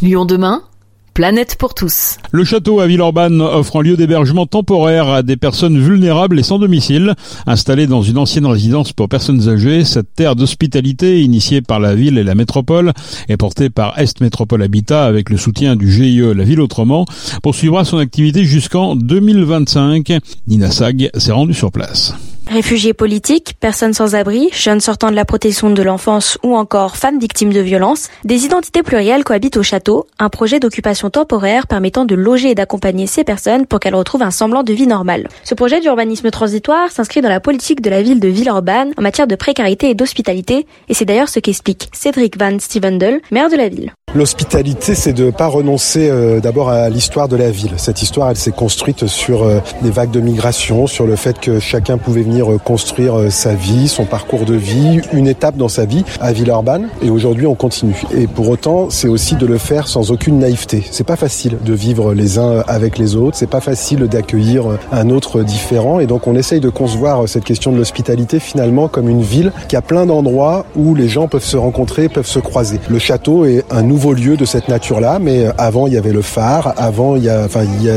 Lyon demain Planète pour tous. Le château à Villeurbanne offre un lieu d'hébergement temporaire à des personnes vulnérables et sans domicile. Installée dans une ancienne résidence pour personnes âgées, cette terre d'hospitalité, initiée par la ville et la métropole, est portée par Est Métropole Habitat avec le soutien du GIE La Ville Autrement, poursuivra son activité jusqu'en 2025. Nina Sag s'est rendue sur place. Réfugiés politiques, personnes sans abri, jeunes sortant de la protection de l'enfance ou encore femmes victimes de violences, des identités plurielles cohabitent au château, un projet d'occupation temporaire permettant de loger et d'accompagner ces personnes pour qu'elles retrouvent un semblant de vie normale. Ce projet d'urbanisme transitoire s'inscrit dans la politique de la ville de Villeurbanne en matière de précarité et d'hospitalité, et c'est d'ailleurs ce qu'explique Cédric Van Stevendel, maire de la ville. L'hospitalité, c'est de ne pas renoncer euh, d'abord à l'histoire de la ville. Cette histoire, elle s'est construite sur euh, des vagues de migration, sur le fait que chacun pouvait venir euh, construire sa vie, son parcours de vie, une étape dans sa vie à Villeurbanne. Et aujourd'hui, on continue. Et pour autant, c'est aussi de le faire sans aucune naïveté. C'est pas facile de vivre les uns avec les autres. C'est pas facile d'accueillir un autre différent. Et donc, on essaye de concevoir cette question de l'hospitalité finalement comme une ville qui a plein d'endroits où les gens peuvent se rencontrer, peuvent se croiser. Le château est un nouveau nouveau lieu de cette nature-là, mais euh, avant il y avait le phare, avant il y a,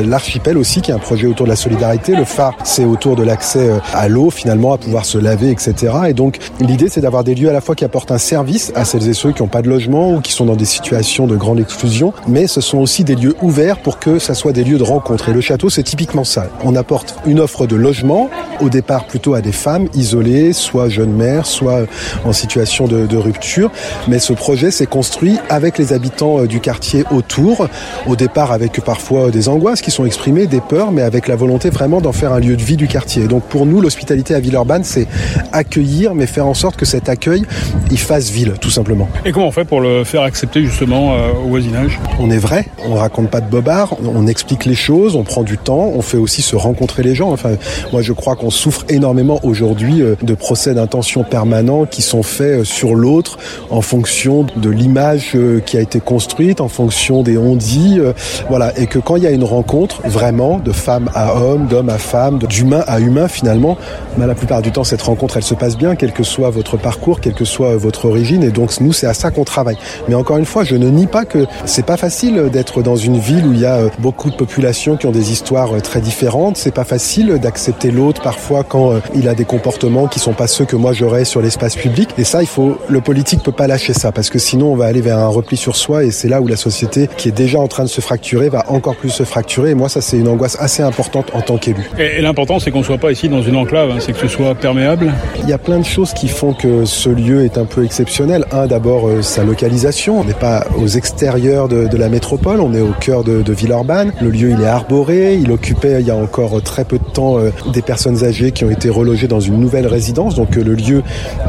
l'archipel aussi qui est un projet autour de la solidarité. Le phare c'est autour de l'accès euh, à l'eau finalement, à pouvoir se laver, etc. Et donc l'idée c'est d'avoir des lieux à la fois qui apportent un service à celles et ceux qui n'ont pas de logement ou qui sont dans des situations de grande exclusion, mais ce sont aussi des lieux ouverts pour que ça soit des lieux de rencontre. Et le château c'est typiquement ça. On apporte une offre de logement au départ plutôt à des femmes isolées, soit jeunes mères, soit en situation de rupture, mais ce projet s'est construit avec les habitants euh, du quartier autour, au départ avec parfois des angoisses qui sont exprimées, des peurs, mais avec la volonté vraiment d'en faire un lieu de vie du quartier. donc pour nous, l'hospitalité à Villeurbanne, c'est accueillir, mais faire en sorte que cet accueil, il fasse ville, tout simplement. Et comment on fait pour le faire accepter justement euh, au voisinage? On est vrai, on raconte pas de bobards, on explique les choses, on prend du temps, on fait aussi se rencontrer les gens. Enfin, moi je crois qu'on souffre énormément aujourd'hui euh, de procès d'intention permanents qui sont faits sur l'autre en fonction de l'image qui a été construite en fonction des on-dit, euh, voilà, et que quand il y a une rencontre vraiment de femme à homme, d'homme à femme, d'humain à humain finalement, bah, la plupart du temps cette rencontre elle se passe bien, quel que soit votre parcours, quelle que soit votre origine, et donc nous c'est à ça qu'on travaille. Mais encore une fois, je ne nie pas que c'est pas facile d'être dans une ville où il y a euh, beaucoup de populations qui ont des histoires euh, très différentes. C'est pas facile d'accepter l'autre parfois quand il a des comportements qui sont pas ceux que moi j'aurais sur l'espace public. Et ça, il faut, le politique peut pas lâcher ça parce que sinon on va aller vers un repli sur soi et c'est là où la société qui est déjà en train de se fracturer va encore plus se fracturer. Et moi, ça, c'est une angoisse assez importante en tant qu'élu. Et, l'important, c'est qu'on soit pas ici dans une enclave, hein, c'est que ce soit perméable. Il y a plein de choses qui font que ce lieu est un peu exceptionnel. Un, d'abord, euh, sa localisation. On n'est pas aux extérieurs de, la métropole, on est au cœur de, de, Villeurbanne. Le lieu, il est arboré. Il occupait, il y a encore très peu de temps, euh, des personnes âgées qui ont été relogées dans une nouvelle résidence. Donc, euh, le lieu,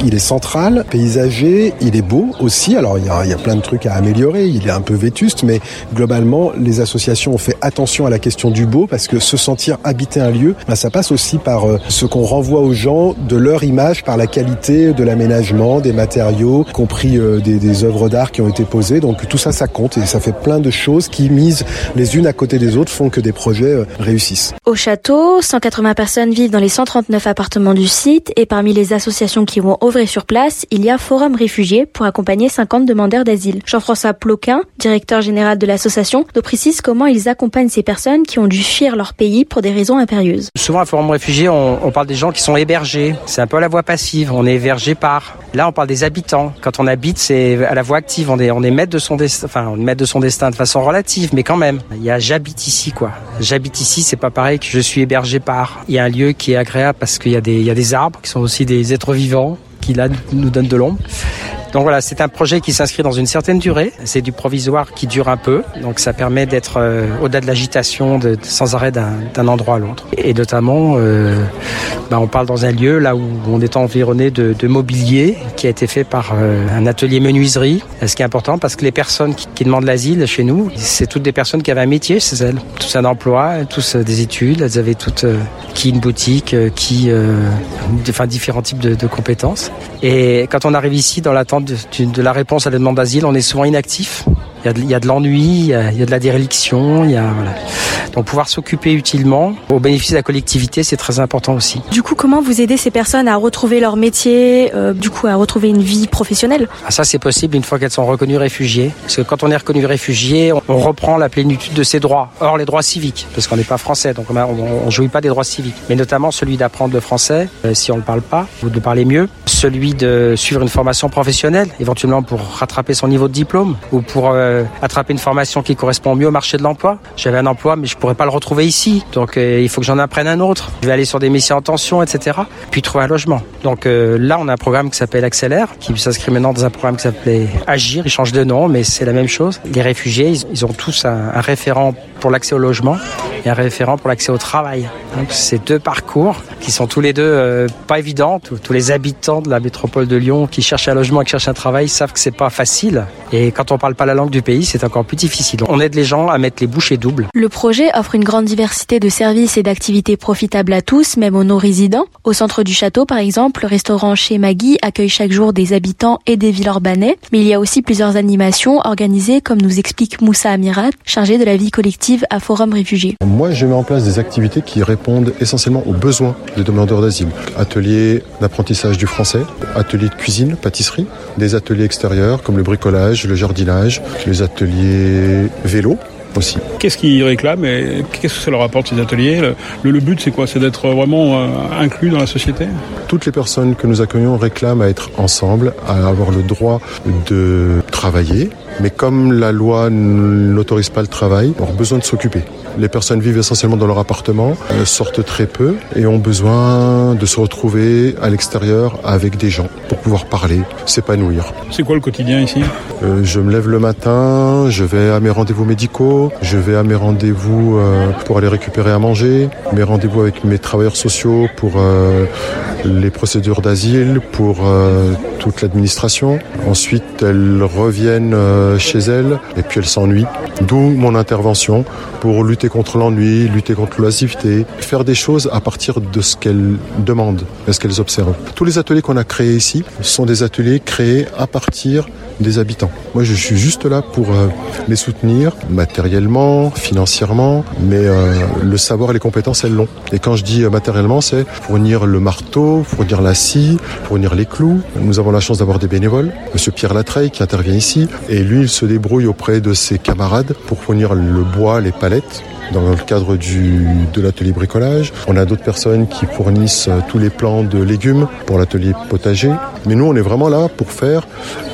il est central, paysager, il est beau aussi. Alors, il y a, il y a plein de trucs à améliorer il est un peu vétuste, mais globalement, les associations ont fait attention à la question du beau parce que se sentir habiter un lieu, bah, ça passe aussi par euh, ce qu'on renvoie aux gens de leur image, par la qualité de l'aménagement, des matériaux, compris euh, des, des œuvres d'art qui ont été posées. Donc tout ça, ça compte et ça fait plein de choses qui, mises les unes à côté des autres, font que des projets euh, réussissent. Au château, 180 personnes vivent dans les 139 appartements du site et parmi les associations qui vont œuvrer sur place, il y a Forum Réfugiés pour accompagner 50 demandeurs d'asile. Jean-François Ploquin, directeur général de l'association, nous précise comment ils accompagnent ces personnes qui ont dû fuir leur pays pour des raisons impérieuses. Souvent, à Forum Réfugiés, on, parle des gens qui sont hébergés. C'est un peu la voie passive. On est hébergé par. Là, on parle des habitants. Quand on habite, c'est à la voie active. On est, on est maître de son destin. Enfin, on est de son destin de façon relative, mais quand même. Il y a j'habite ici, quoi. J'habite ici, c'est pas pareil que je suis hébergé par. Il y a un lieu qui est agréable parce qu'il y a des, y a des arbres qui sont aussi des êtres vivants qui là nous donnent de l'ombre. Donc voilà, c'est un projet qui s'inscrit dans une certaine durée. C'est du provisoire qui dure un peu. Donc ça permet d'être euh, au-delà de l'agitation de, sans arrêt d'un endroit à l'autre. Et notamment, euh, bah, on parle dans un lieu là où on est environné de, de mobilier qui a été fait par euh, un atelier menuiserie. Ce qui est important parce que les personnes qui, demandent l'asile chez nous, c'est toutes des personnes qui avaient un métier chez elles. Tous un emploi, tous des études. Elles avaient toutes qui une boutique, qui enfin différents types de, de compétences. Et quand on arrive ici dans l'attente de, la réponse à la demande d'asile, on est souvent inactif. Il y a de, l'ennui, il, y a de la déréliction, il y a, Donc pouvoir s'occuper utilement au bénéfice de la collectivité, c'est très important aussi. Du coup, comment vous aidez ces personnes à retrouver leur métier, euh, du coup à retrouver une vie professionnelle? Ah, Ça, c'est possible une fois qu'elles sont reconnues réfugiées. Parce que quand on est reconnu réfugié, on reprend la plénitude de ses droits. Or, les droits civiques, parce qu'on n'est pas français, donc on ne jouit pas des droits civiques. Mais notamment celui d'apprendre le français, euh, si on ne le parle pas, ou de parler mieux. Celui de suivre une formation professionnelle, éventuellement pour rattraper son niveau de diplôme, ou pour euh, attraper une formation qui correspond mieux au marché de l'emploi. J'avais un emploi, mais je pourrais pas le retrouver ici. Donc, euh, il faut que j'en apprenne un autre. Je vais aller sur des missions en tension, etc. Puis trouver un logement. Donc là, on a un programme qui s'appelle Accélère, qui s'inscrit maintenant dans un programme qui s'appelait Agir. Il change de nom, mais c'est la même chose. Les réfugiés, ils, ont tous un, référent pour l'accès au logement et un référent pour l'accès au travail. Donc, ces deux parcours qui sont tous les deux euh, pas évidents. Tous, les habitants de la métropole de Lyon qui cherchent un logement et qui cherchent un travail savent que c'est pas facile. Et quand on parle pas la langue du pays, c'est encore plus difficile. On aide les gens à mettre les bouchées doubles. Le projet offre une grande diversité de services et d'activités profitables à tous, même aux non-résidents. Au centre du château, par exemple, le restaurant chez Maggie accueille chaque jour des habitants et des urbanais. Mais il y a aussi plusieurs animations organisées, comme nous explique Moussa Amirat, chargé de la vie collective à Forum Réfugiés. Moi, je mets en place des activités qui répondent essentiellement aux besoins des demandeurs d'asile. Ateliers d'apprentissage du français, ateliers de cuisine, pâtisserie, des ateliers extérieurs comme le bricolage, le jardinage, les ateliers vélo, aussi. Qu'est-ce qu'ils réclament et qu'est-ce que ça leur apporte ces ateliers? Le, but c'est quoi? C'est d'être vraiment euh, inclus dans la société? Toutes les personnes que nous accueillons réclament à être ensemble, à avoir le droit de travailler, mais comme la loi n'autorise pas le travail, on a besoin de s'occuper. Les personnes vivent essentiellement dans leur appartement, sortent très peu et ont besoin de se retrouver à l'extérieur avec des gens pour pouvoir parler, s'épanouir. C'est quoi le quotidien ici? Euh, Je me lève le matin, je vais à mes rendez-vous médicaux, je vais à mes rendez-vous euh, pour aller récupérer à manger, mes rendez-vous avec mes travailleurs sociaux pour euh, les procédures d'asile, pour toute l'administration. Ensuite, elles reviennent chez elles et puis elles s'ennuient. D'où mon intervention pour lutter contre l'ennui, lutter contre l'oisiveté, faire des choses à partir de ce qu'elles demandent, de ce qu'elles observent. Tous les ateliers qu'on a créés ici sont des ateliers créés à partir des habitants. Moi, je suis juste là pour euh, les soutenir matériellement, financièrement, mais euh, le savoir et les compétences, elles l'ont. Et quand je dis euh, matériellement, c'est fournir le marteau, fournir la scie, fournir les clous. Nous avons la chance d'avoir des bénévoles. Monsieur Pierre Latreille qui intervient ici, et lui, il se débrouille auprès de ses camarades pour fournir le bois, les palettes dans le cadre du, de l'atelier bricolage. On a d'autres personnes qui fournissent euh, tous les plants de légumes pour l'atelier potager. Mais nous, on est vraiment là pour faire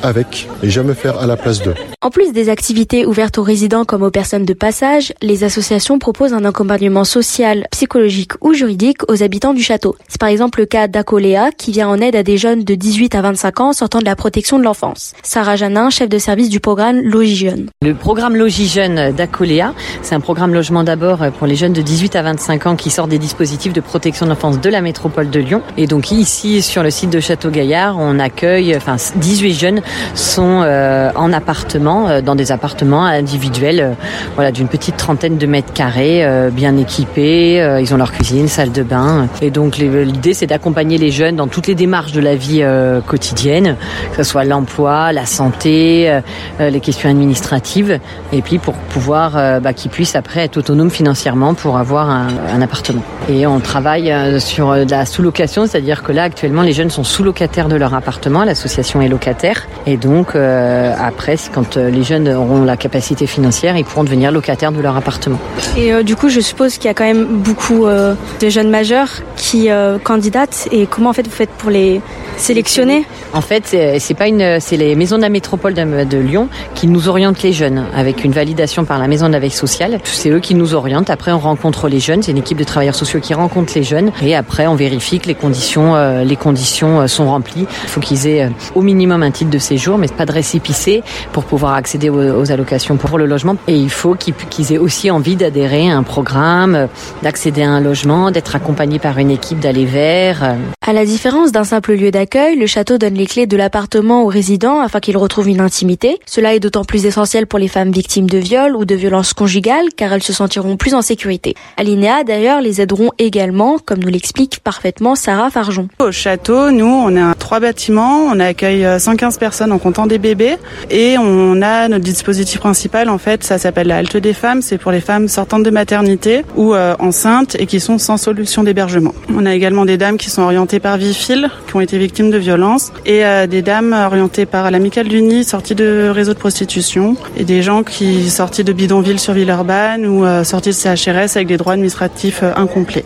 avec et jamais faire à la place d'eux. En plus des activités ouvertes aux résidents comme aux personnes de passage, les associations proposent un accompagnement social, psychologique ou juridique aux habitants du château. C'est par exemple le cas d'Acoléa qui vient en aide à des jeunes de 18 à 25 ans sortant de la protection de l'enfance. Sarah Janin, chef de service du programme Logis Jeunes. Le programme Logis Jeunes d'Acoléa, c'est un programme logement d'abord pour les jeunes de 18 à 25 ans qui sortent des dispositifs de protection de l'enfance de la métropole de Lyon. Et donc ici, sur le site de Château Gaillard, on accueille, enfin 18 jeunes sont euh, en appartement, euh, dans des appartements individuels, euh, voilà, d'une petite trentaine de mètres carrés, bien équipés. ils ont leur cuisine, salle de bain. Et donc l'idée, c'est d'accompagner les jeunes dans toutes les démarches de la vie quotidienne, que ce soit l'emploi, la santé, les questions administratives, et puis pour pouvoir bah, qu'ils puissent après être autonomes financièrement pour avoir un, un appartement. Et on travaille sur la sous-location, c'est-à-dire que là actuellement les jeunes sont sous-locataires de leur appartement, l'association est locataire. Et donc, euh, après, quand euh, les jeunes auront la capacité financière, ils pourront devenir locataires de leur appartement. Et euh, du coup, je suppose qu'il y a quand même beaucoup de jeunes majeurs qui candidatent. Et comment en fait vous faites pour les sélectionner? En fait, c'est pas une, c'est les maisons de la métropole de, de, Lyon qui nous orientent les jeunes avec une validation par la maison de la veille sociale. C'est eux qui nous orientent. Après, on rencontre les jeunes. C'est une équipe de travailleurs sociaux qui rencontre les jeunes. Et après, on vérifie que les conditions, les conditions sont remplies. Il faut qu'ils aient au minimum un titre de séjour, mais pas de récépissé pour pouvoir accéder aux, allocations pour le logement. Et il faut qu'ils aient aussi envie d'adhérer à un programme, d'accéder à un logement, d'être accompagné par une équipe d'aller vers. À la différence d'un simple lieu d'accueil, le château donne les clés de l'appartement aux résidents afin qu'ils retrouvent une intimité. Cela est d'autant plus essentiel pour les femmes victimes de viol ou de violences conjugales car elles se sentent sentiront plus en sécurité. Alinéa, d'ailleurs, les aideront également, comme nous l'explique parfaitement Sarah Farjon. Au château, nous, on a trois bâtiments, on accueille 115 personnes en comptant des bébés et on a notre dispositif principal, en fait, ça s'appelle la halte des femmes, c'est pour les femmes sortantes de maternité ou euh, enceintes et qui sont sans solution d'hébergement. On a également des dames qui sont orientées par Vifil, qui ont été victimes de violences et euh, des dames orientées par l'amicale du Nid, sorties de réseaux de prostitution et des gens qui sortis de bidonville sur Villeurbanne ou euh, sortis de CHRS avec des droits administratifs incomplets.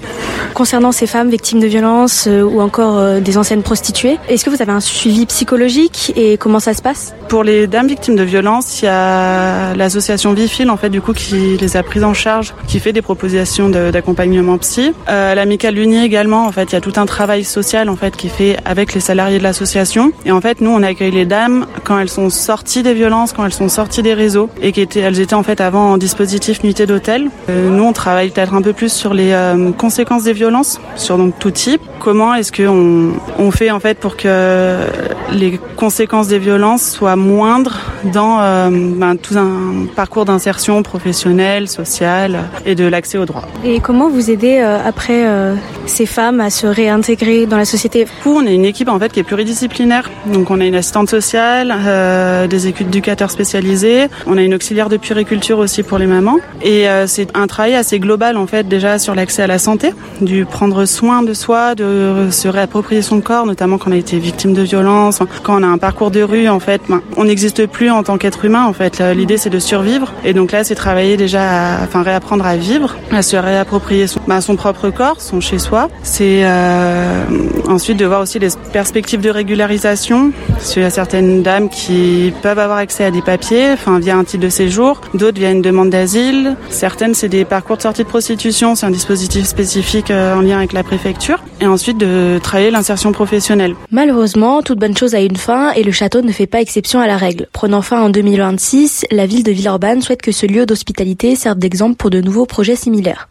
Concernant ces femmes victimes de violences ou encore des anciennes prostituées, est-ce que vous avez un suivi psychologique et comment ça se passe? Pour les dames victimes de violences, il y a l'association Vifil en fait du coup qui les a prises en charge, qui fait des propositions d'accompagnement psy. Euh, L'amicale également, en fait, il y a tout un travail social en fait qui est fait avec les salariés de l'association. Et en fait, nous, on accueille les dames quand elles sont sorties des violences, quand elles sont sorties des réseaux et qu'elles étaient en fait avant en dispositif nuitée d'hôtel. Euh, nous, on travaille peut-être un peu plus sur les euh, conséquences des violences, sur donc tout type. Comment est-ce qu'on on fait en fait pour que les conséquences des violences soient moindres dans euh, ben, tout un parcours d'insertion professionnelle, sociale et de l'accès aux droits. Et comment vous aidez euh, après euh, ces femmes à se réintégrer dans la société Pour on est une équipe en fait qui est pluridisciplinaire. Donc on a une assistante sociale, des éducateurs spécialisés, on a une auxiliaire de puriculture aussi pour les mamans. Et c'est un travail assez global en fait déjà sur l'accès à la santé, du prendre soin de soi, de se réapproprier son corps, notamment quand on a été victime de violences, quand on a un parcours de rue en fait, ben, on n'existe plus en tant qu'être humain en fait. L'idée c'est de survivre et donc là c'est travailler déjà, enfin réapprendre à vivre, à se réapproprier son, ben, son propre corps, son chez soi. C'est euh, ensuite de voir aussi les perspectives de régularisation. Parce qu'il y a certaines dames qui peuvent avoir accès à des papiers, enfin via un titre de séjour, d'autres via une demande d'asile. Certaines c'est des parcours de sortie de prostitution, c'est un dispositif spécifique euh, en lien avec la préfecture. Et ensuite de travailler l'insertion professionnelle. Malheureusement, toute bonne chose a une fin et le château ne fait pas exception à la règle. Prenant fin en 2026, la ville de Villeurbanne souhaite que ce lieu d'hospitalité serve d'exemple pour de nouveaux projets similaires.